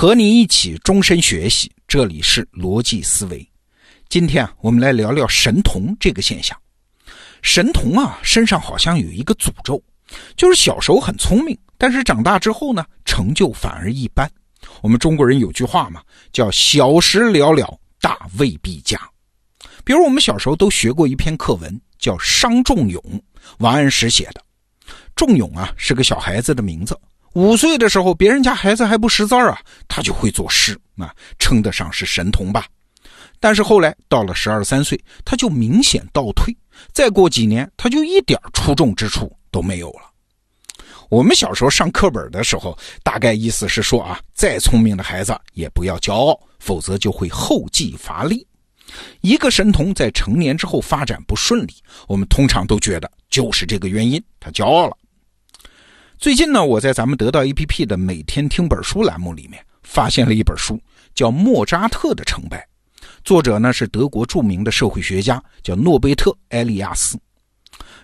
和你一起终身学习，这里是逻辑思维。今天啊，我们来聊聊神童这个现象。神童啊，身上好像有一个诅咒，就是小时候很聪明，但是长大之后呢，成就反而一般。我们中国人有句话嘛，叫“小时了了，大未必佳”。比如我们小时候都学过一篇课文，叫《伤仲永》，王安石写的。仲永啊，是个小孩子的名字。五岁的时候，别人家孩子还不识字啊，他就会作诗啊，称得上是神童吧。但是后来到了十二三岁，他就明显倒退。再过几年，他就一点出众之处都没有了。我们小时候上课本的时候，大概意思是说啊，再聪明的孩子也不要骄傲，否则就会后继乏力。一个神童在成年之后发展不顺利，我们通常都觉得就是这个原因，他骄傲了。最近呢，我在咱们得到 APP 的每天听本书栏目里面发现了一本书，叫《莫扎特的成败》，作者呢是德国著名的社会学家，叫诺贝特·埃利亚斯。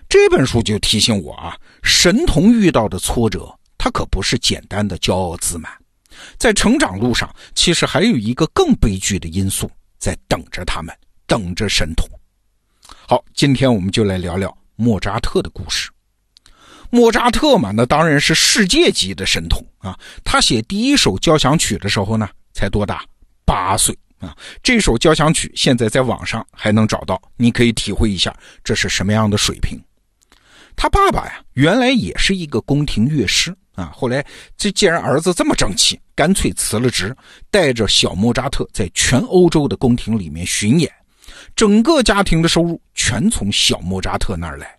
这本书就提醒我啊，神童遇到的挫折，他可不是简单的骄傲自满，在成长路上，其实还有一个更悲剧的因素在等着他们，等着神童。好，今天我们就来聊聊莫扎特的故事。莫扎特嘛，那当然是世界级的神童啊！他写第一首交响曲的时候呢，才多大？八岁啊！这首交响曲现在在网上还能找到，你可以体会一下这是什么样的水平。他爸爸呀，原来也是一个宫廷乐师啊，后来这既然儿子这么争气，干脆辞了职，带着小莫扎特在全欧洲的宫廷里面巡演，整个家庭的收入全从小莫扎特那儿来。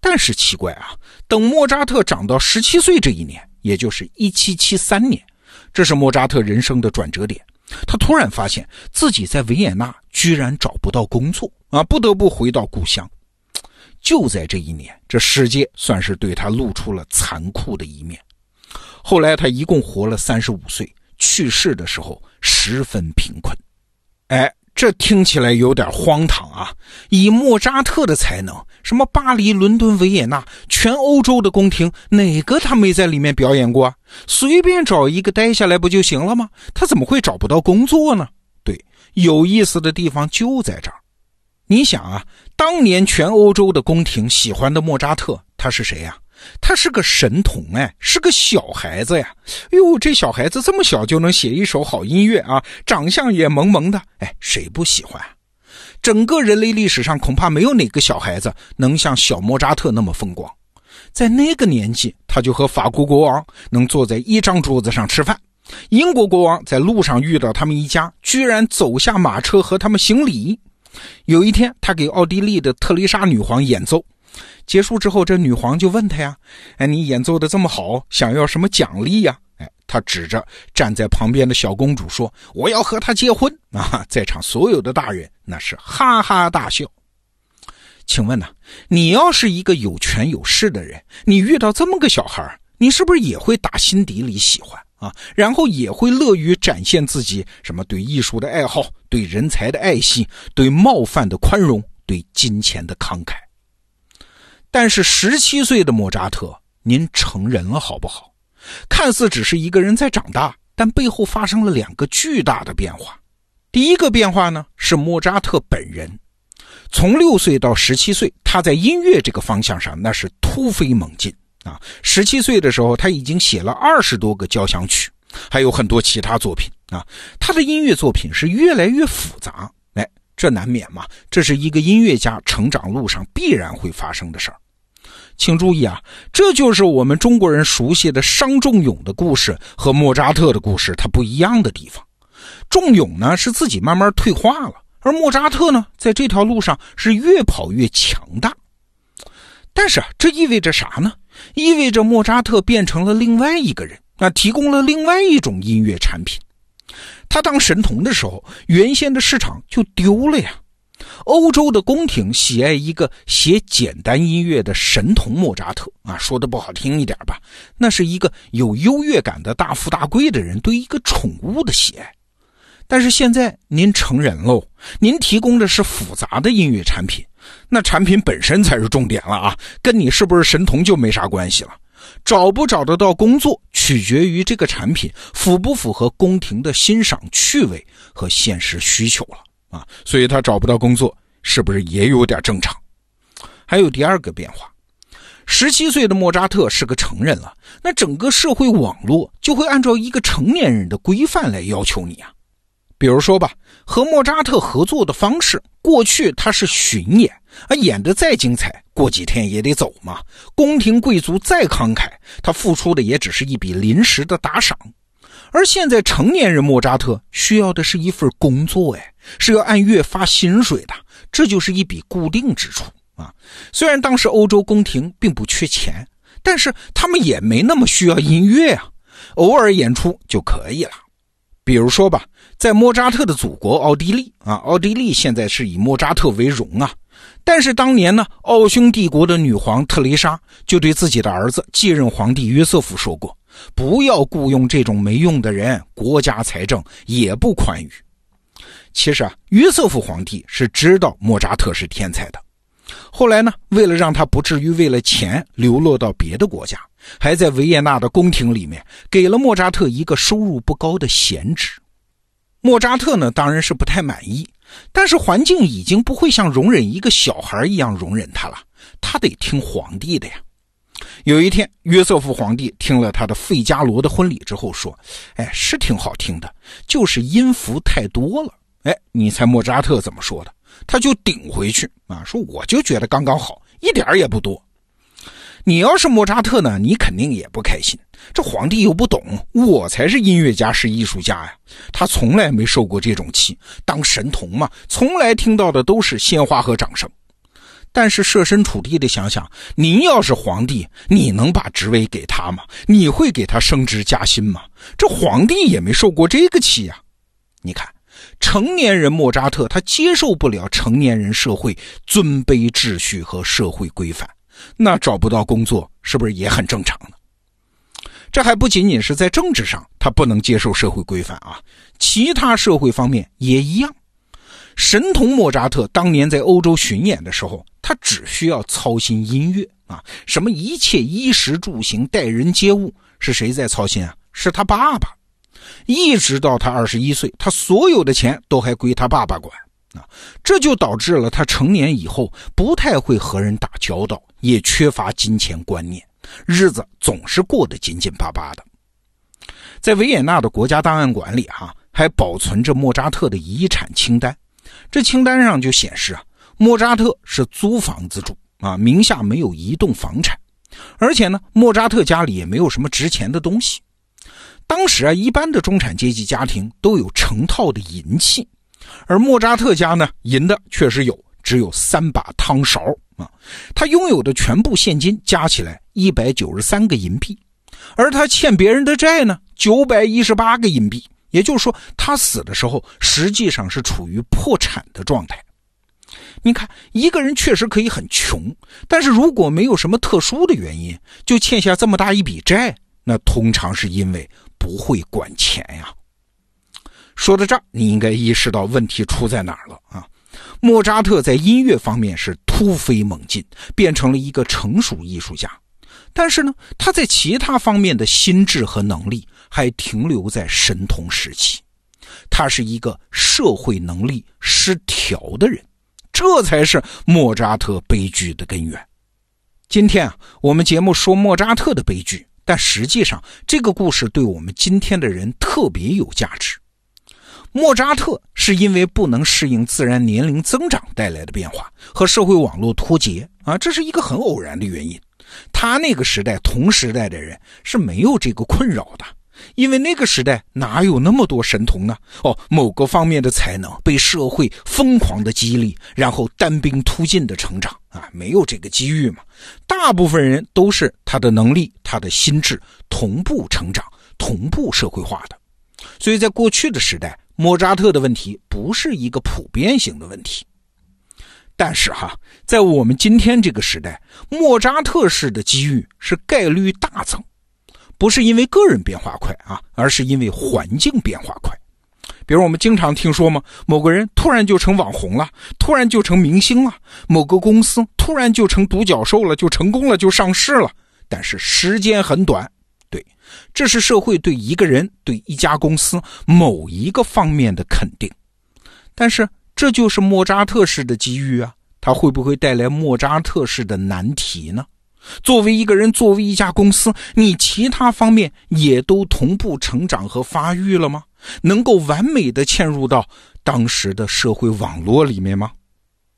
但是奇怪啊，等莫扎特长到十七岁这一年，也就是一七七三年，这是莫扎特人生的转折点。他突然发现自己在维也纳居然找不到工作啊，不得不回到故乡。就在这一年，这世界算是对他露出了残酷的一面。后来他一共活了三十五岁，去世的时候十分贫困。哎。这听起来有点荒唐啊！以莫扎特的才能，什么巴黎、伦敦、维也纳，全欧洲的宫廷，哪个他没在里面表演过？随便找一个待下来不就行了吗？他怎么会找不到工作呢？对，有意思的地方就在这儿。你想啊，当年全欧洲的宫廷喜欢的莫扎特，他是谁呀？他是个神童哎，是个小孩子呀！哟，这小孩子这么小就能写一首好音乐啊，长相也萌萌的，哎，谁不喜欢？整个人类历史上恐怕没有哪个小孩子能像小莫扎特那么风光。在那个年纪，他就和法国国王能坐在一张桌子上吃饭，英国国王在路上遇到他们一家，居然走下马车和他们行礼。有一天，他给奥地利的特丽莎女皇演奏。结束之后，这女皇就问他呀：“哎，你演奏的这么好，想要什么奖励呀？”他指着站在旁边的小公主说：“我要和他结婚啊！”在场所有的大人那是哈哈大笑。请问呢，你要是一个有权有势的人，你遇到这么个小孩，你是不是也会打心底里喜欢啊？然后也会乐于展现自己什么对艺术的爱好、对人才的爱惜、对冒犯的宽容、对金钱的慷慨？但是十七岁的莫扎特，您成人了好不好？看似只是一个人在长大，但背后发生了两个巨大的变化。第一个变化呢，是莫扎特本人，从六岁到十七岁，他在音乐这个方向上那是突飞猛进啊！十七岁的时候，他已经写了二十多个交响曲，还有很多其他作品啊。他的音乐作品是越来越复杂。哎这难免嘛，这是一个音乐家成长路上必然会发生的事儿。请注意啊，这就是我们中国人熟悉的伤仲永的故事和莫扎特的故事它不一样的地方。仲永呢是自己慢慢退化了，而莫扎特呢在这条路上是越跑越强大。但是啊，这意味着啥呢？意味着莫扎特变成了另外一个人，那提供了另外一种音乐产品。他当神童的时候，原先的市场就丢了呀。欧洲的宫廷喜爱一个写简单音乐的神童莫扎特啊，说的不好听一点吧，那是一个有优越感的大富大贵的人对一个宠物的喜爱。但是现在您成人喽，您提供的是复杂的音乐产品，那产品本身才是重点了啊，跟你是不是神童就没啥关系了。找不找得到工作，取决于这个产品符不符合宫廷的欣赏趣味和现实需求了啊。所以他找不到工作，是不是也有点正常？还有第二个变化，十七岁的莫扎特是个成人了，那整个社会网络就会按照一个成年人的规范来要求你啊。比如说吧，和莫扎特合作的方式，过去他是巡演啊，演的再精彩，过几天也得走嘛。宫廷贵族再慷慨，他付出的也只是一笔临时的打赏。而现在成年人莫扎特需要的是一份工作，哎，是要按月发薪水的，这就是一笔固定支出啊。虽然当时欧洲宫廷并不缺钱，但是他们也没那么需要音乐啊，偶尔演出就可以了。比如说吧。在莫扎特的祖国奥地利啊，奥地利现在是以莫扎特为荣啊。但是当年呢，奥匈帝国的女皇特蕾莎就对自己的儿子继任皇帝约瑟夫说过：“不要雇佣这种没用的人，国家财政也不宽裕。”其实啊，约瑟夫皇帝是知道莫扎特是天才的。后来呢，为了让他不至于为了钱流落到别的国家，还在维也纳的宫廷里面给了莫扎特一个收入不高的闲职。莫扎特呢，当然是不太满意，但是环境已经不会像容忍一个小孩一样容忍他了，他得听皇帝的呀。有一天，约瑟夫皇帝听了他的《费加罗的婚礼》之后说：“哎，是挺好听的，就是音符太多了。”哎，你猜莫扎特怎么说的？他就顶回去啊，说：“我就觉得刚刚好，一点也不多。”你要是莫扎特呢，你肯定也不开心。这皇帝又不懂，我才是音乐家，是艺术家呀。他从来没受过这种气，当神童嘛，从来听到的都是鲜花和掌声。但是设身处地的想想，您要是皇帝，你能把职位给他吗？你会给他升职加薪吗？这皇帝也没受过这个气呀。你看，成年人莫扎特他接受不了成年人社会尊卑秩序和社会规范。那找不到工作是不是也很正常呢？这还不仅仅是在政治上，他不能接受社会规范啊，其他社会方面也一样。神童莫扎特当年在欧洲巡演的时候，他只需要操心音乐啊，什么一切衣食住行、待人接物，是谁在操心啊？是他爸爸。一直到他二十一岁，他所有的钱都还归他爸爸管。啊，这就导致了他成年以后不太会和人打交道，也缺乏金钱观念，日子总是过得紧紧巴巴的。在维也纳的国家档案馆里，哈还保存着莫扎特的遗产清单。这清单上就显示啊，莫扎特是租房子住啊，名下没有一栋房产，而且呢，莫扎特家里也没有什么值钱的东西。当时啊，一般的中产阶级家庭都有成套的银器。而莫扎特家呢，银的确实有，只有三把汤勺啊。他拥有的全部现金加起来一百九十三个银币，而他欠别人的债呢，九百一十八个银币。也就是说，他死的时候实际上是处于破产的状态。你看，一个人确实可以很穷，但是如果没有什么特殊的原因，就欠下这么大一笔债，那通常是因为不会管钱呀。说到这儿，你应该意识到问题出在哪儿了啊？莫扎特在音乐方面是突飞猛进，变成了一个成熟艺术家，但是呢，他在其他方面的心智和能力还停留在神童时期，他是一个社会能力失调的人，这才是莫扎特悲剧的根源。今天啊，我们节目说莫扎特的悲剧，但实际上这个故事对我们今天的人特别有价值。莫扎特是因为不能适应自然年龄增长带来的变化和社会网络脱节啊，这是一个很偶然的原因。他那个时代同时代的人是没有这个困扰的，因为那个时代哪有那么多神童呢？哦，某个方面的才能被社会疯狂的激励，然后单兵突进的成长啊，没有这个机遇嘛。大部分人都是他的能力、他的心智同步成长、同步社会化的，所以在过去的时代。莫扎特的问题不是一个普遍性的问题，但是哈，在我们今天这个时代，莫扎特式的机遇是概率大增，不是因为个人变化快啊，而是因为环境变化快。比如我们经常听说嘛，某个人突然就成网红了，突然就成明星了；某个公司突然就成独角兽了，就成功了，就上市了。但是时间很短。对，这是社会对一个人、对一家公司某一个方面的肯定。但是这就是莫扎特式的机遇啊，它会不会带来莫扎特式的难题呢？作为一个人，作为一家公司，你其他方面也都同步成长和发育了吗？能够完美的嵌入到当时的社会网络里面吗？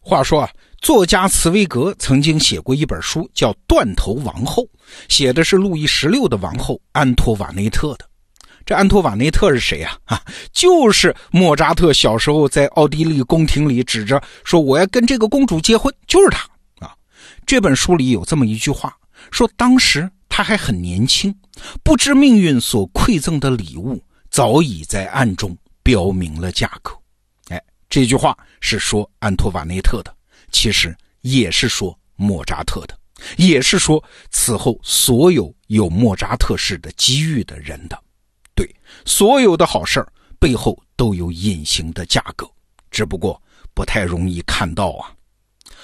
话说啊，作家茨威格曾经写过一本书，叫《断头王后》，写的是路易十六的王后安托瓦内特的。这安托瓦内特是谁呀？啊，就是莫扎特小时候在奥地利宫廷里指着说我要跟这个公主结婚，就是他。这本书里有这么一句话，说当时他还很年轻，不知命运所馈赠的礼物早已在暗中标明了价格。哎，这句话是说安托瓦内特的，其实也是说莫扎特的，也是说此后所有有莫扎特式的机遇的人的。对，所有的好事背后都有隐形的价格，只不过不太容易看到啊。